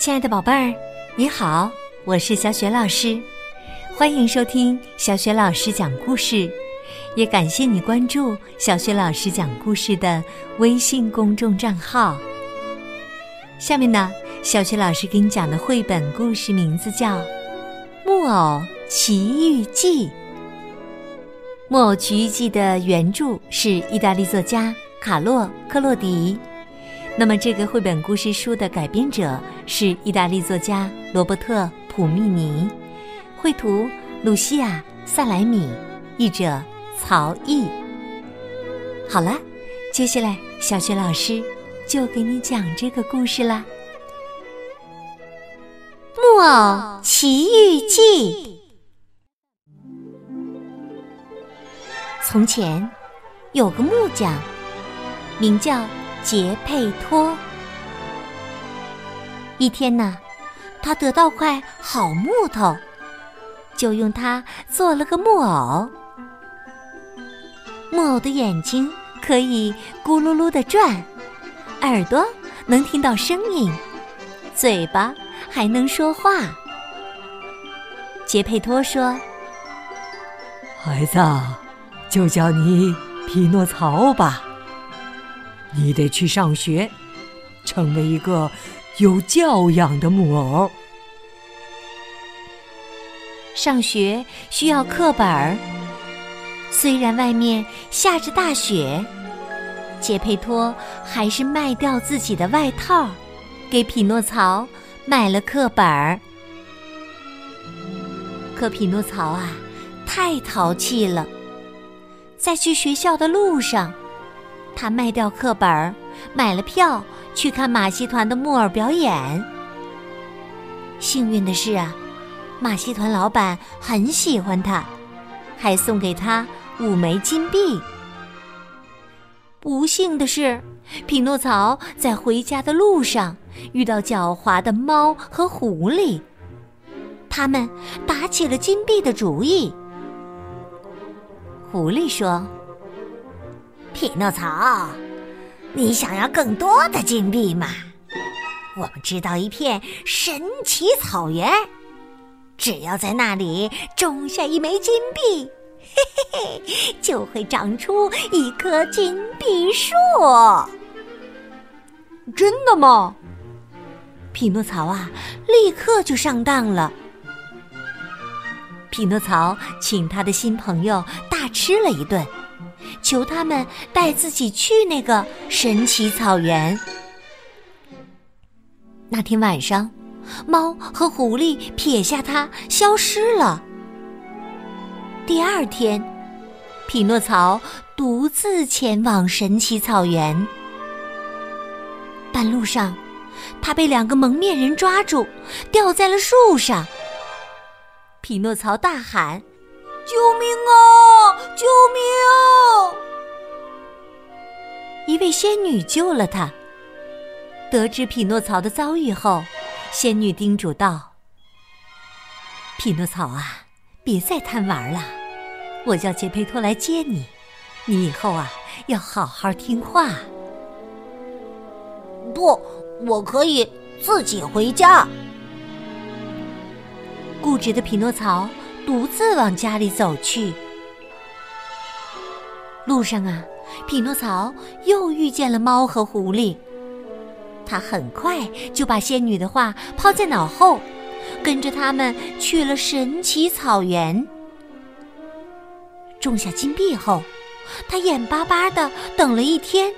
亲爱的宝贝儿，你好，我是小雪老师，欢迎收听小雪老师讲故事，也感谢你关注小雪老师讲故事的微信公众账号。下面呢，小雪老师给你讲的绘本故事名字叫《木偶奇遇记》。《木偶奇遇记》的原著是意大利作家卡洛·克洛迪。那么，这个绘本故事书的改编者是意大利作家罗伯特·普密尼，绘图鲁西亚·萨莱米，译者曹毅。好了，接下来小雪老师就给你讲这个故事啦，《木偶奇遇记》。从前有个木匠，名叫。杰佩托。一天呢，他得到块好木头，就用它做了个木偶。木偶的眼睛可以咕噜噜的转，耳朵能听到声音，嘴巴还能说话。杰佩托说：“孩子，就叫你匹诺曹吧。”你得去上学，成为一个有教养的木偶。上学需要课本儿，虽然外面下着大雪，杰佩托还是卖掉自己的外套，给匹诺曹买了课本儿。可匹诺曹啊，太淘气了，在去学校的路上。他卖掉课本，买了票去看马戏团的木偶表演。幸运的是啊，马戏团老板很喜欢他，还送给他五枚金币。不幸的是，匹诺曹在回家的路上遇到狡猾的猫和狐狸，他们打起了金币的主意。狐狸说。匹诺曹，你想要更多的金币吗？我们知道一片神奇草原，只要在那里种下一枚金币，嘿嘿嘿，就会长出一棵金币树。真的吗？匹诺曹啊，立刻就上当了。匹诺曹请他的新朋友大吃了一顿。求他们带自己去那个神奇草原。那天晚上，猫和狐狸撇下它消失了。第二天，匹诺曹独自前往神奇草原。半路上，他被两个蒙面人抓住，吊在了树上。匹诺曹大喊。救命啊！救命！一位仙女救了他。得知匹诺曹的遭遇后，仙女叮嘱道：“匹诺曹啊，别再贪玩了，我叫杰佩托来接你。你以后啊，要好好听话。”不，我可以自己回家。固执的匹诺曹。独自往家里走去。路上啊，匹诺曹又遇见了猫和狐狸。他很快就把仙女的话抛在脑后，跟着他们去了神奇草原。种下金币后，他眼巴巴的等了一天，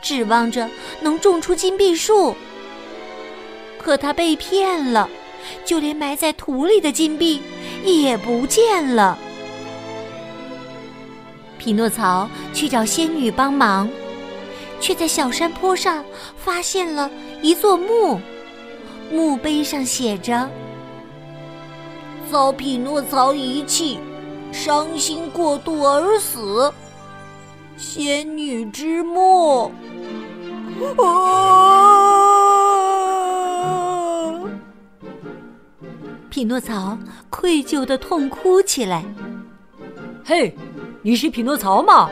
指望着能种出金币树。可他被骗了，就连埋在土里的金币。也不见了。匹诺曹去找仙女帮忙，却在小山坡上发现了一座墓，墓碑上写着：“遭匹诺曹遗弃，伤心过度而死，仙女之墓。”匹诺曹愧疚的痛哭起来。嘿，你是匹诺曹吗？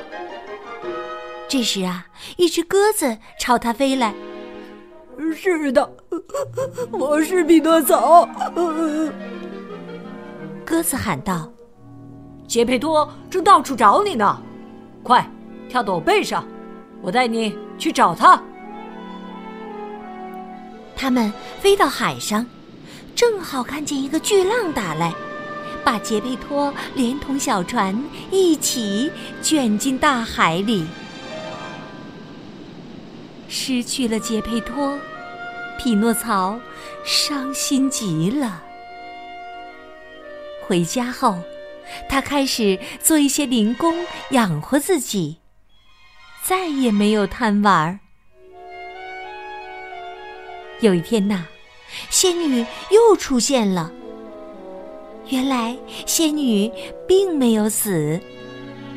这时啊，一只鸽子朝他飞来。是的，我是匹诺曹。鸽子喊道：“杰佩托正到处找你呢，快跳到我背上，我带你去找他。”他们飞到海上，正好看见一个巨浪打来，把杰佩托连同小船一起卷进大海里。失去了杰佩托，匹诺曹伤心极了。回家后，他开始做一些零工养活自己，再也没有贪玩。有一天呐，仙女又出现了。原来仙女并没有死，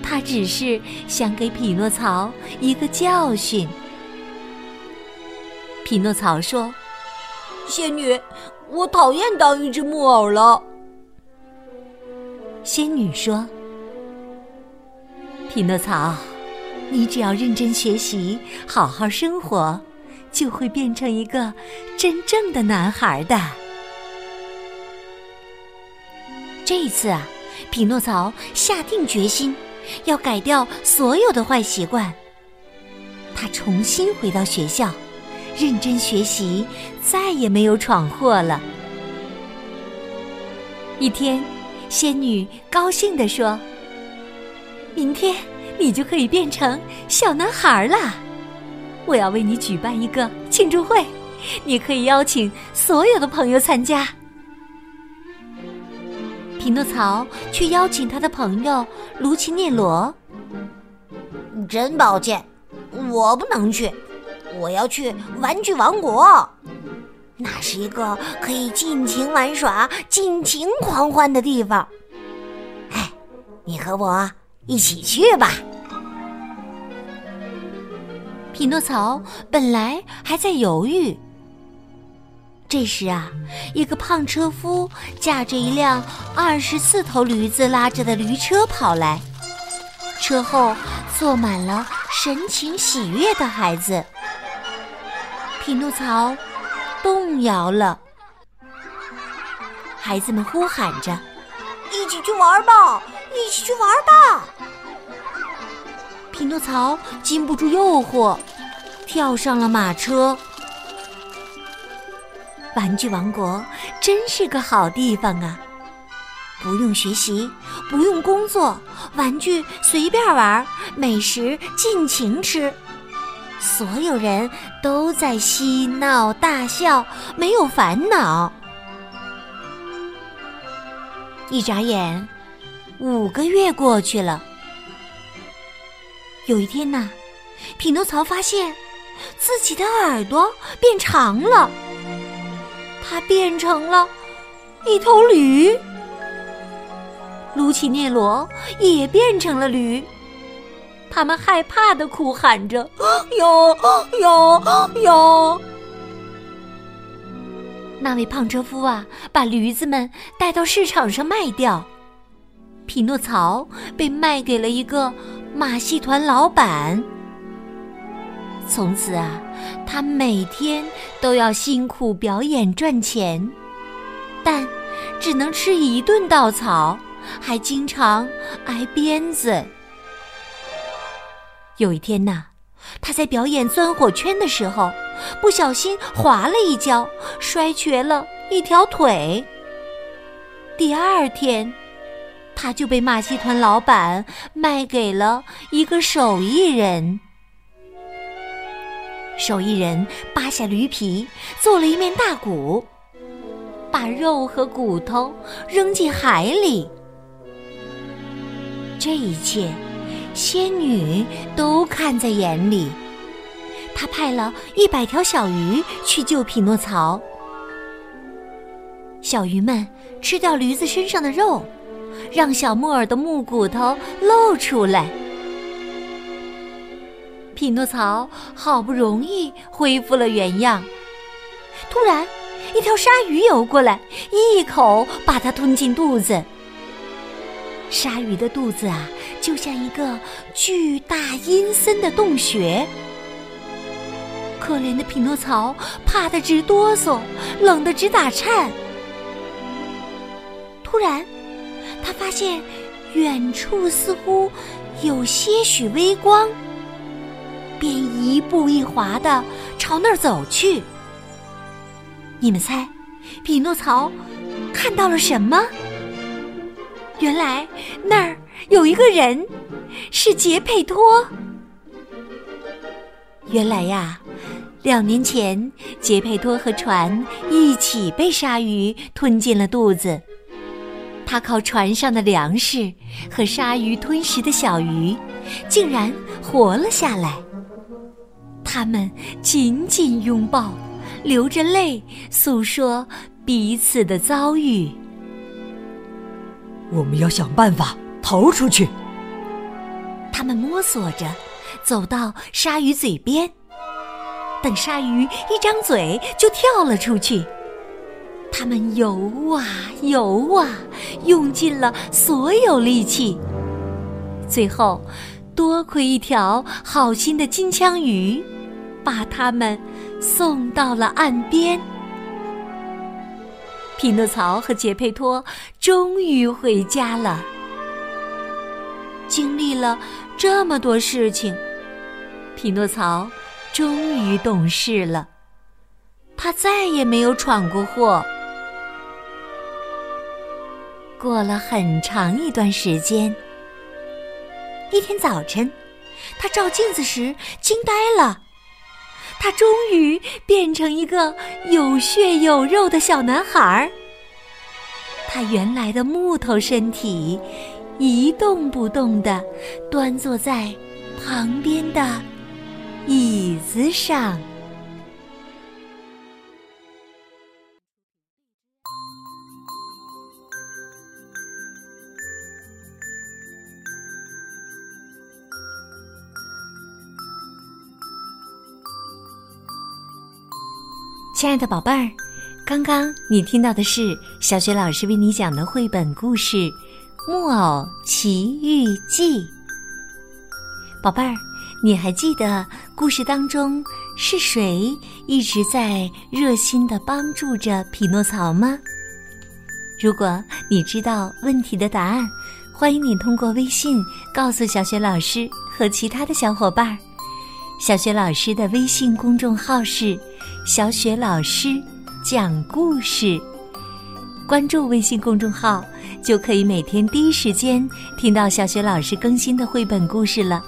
她只是想给匹诺曹一个教训。匹诺曹说：“仙女，我讨厌当一只木偶了。”仙女说：“匹诺曹，你只要认真学习，好好生活，就会变成一个真正的男孩的。”这一次啊，匹诺曹下定决心要改掉所有的坏习惯。他重新回到学校，认真学习，再也没有闯祸了。一天。仙女高兴地说：“明天你就可以变成小男孩了。我要为你举办一个庆祝会，你可以邀请所有的朋友参加。”匹诺曹去邀请他的朋友卢奇涅罗。真抱歉，我不能去，我要去玩具王国。那是一个可以尽情玩耍、尽情狂欢的地方。哎，你和我一起去吧。匹诺曹本来还在犹豫，这时啊，一个胖车夫驾着一辆二十四头驴子拉着的驴车跑来，车后坐满了神情喜悦的孩子。匹诺曹。动摇了，孩子们呼喊着：“一起去玩吧，一起去玩吧！”匹诺曹禁不住诱惑，跳上了马车。玩具王国真是个好地方啊！不用学习，不用工作，玩具随便玩，美食尽情吃。所有人都在嬉闹大笑，没有烦恼。一眨眼，五个月过去了。有一天呐，匹诺曹发现自己的耳朵变长了，他变成了一头驴。卢奇涅罗也变成了驴。他们害怕的哭喊着：“有有有！”那位胖车夫啊，把驴子们带到市场上卖掉。匹诺曹被卖给了一个马戏团老板。从此啊，他每天都要辛苦表演赚钱，但只能吃一顿稻草，还经常挨鞭子。有一天呐，他在表演钻火圈的时候，不小心滑了一跤，摔瘸了一条腿。第二天，他就被马戏团老板卖给了一个手艺人。手艺人扒下驴皮，做了一面大鼓，把肉和骨头扔进海里。这一切。仙女都看在眼里，她派了一百条小鱼去救匹诺曹。小鱼们吃掉驴子身上的肉，让小木耳的木骨头露出来。匹诺曹好不容易恢复了原样，突然，一条鲨鱼游过来，一口把它吞进肚子。鲨鱼的肚子啊！就像一个巨大阴森的洞穴。可怜的匹诺曹怕得直哆嗦，冷得直打颤。突然，他发现远处似乎有些许微光，便一步一滑的朝那儿走去。你们猜，匹诺曹看到了什么？原来那儿有一个人，是杰佩托。原来呀，两年前杰佩托和船一起被鲨鱼吞进了肚子。他靠船上的粮食和鲨鱼吞食的小鱼，竟然活了下来。他们紧紧拥抱，流着泪诉说彼此的遭遇。我们要想办法逃出去。他们摸索着走到鲨鱼嘴边，等鲨鱼一张嘴就跳了出去。他们游啊游啊，用尽了所有力气。最后，多亏一条好心的金枪鱼，把他们送到了岸边。匹诺曹和杰佩托终于回家了。经历了这么多事情，匹诺曹终于懂事了。他再也没有闯过祸。过了很长一段时间，一天早晨，他照镜子时惊呆了。他终于变成一个有血有肉的小男孩儿。他原来的木头身体一动不动地端坐在旁边的椅子上。亲爱的宝贝儿，刚刚你听到的是小雪老师为你讲的绘本故事《木偶奇遇记》。宝贝儿，你还记得故事当中是谁一直在热心的帮助着匹诺曹吗？如果你知道问题的答案，欢迎你通过微信告诉小雪老师和其他的小伙伴儿。小雪老师的微信公众号是。小雪老师讲故事，关注微信公众号就可以每天第一时间听到小雪老师更新的绘本故事了。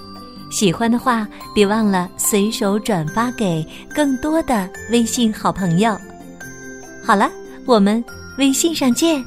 喜欢的话，别忘了随手转发给更多的微信好朋友。好了，我们微信上见。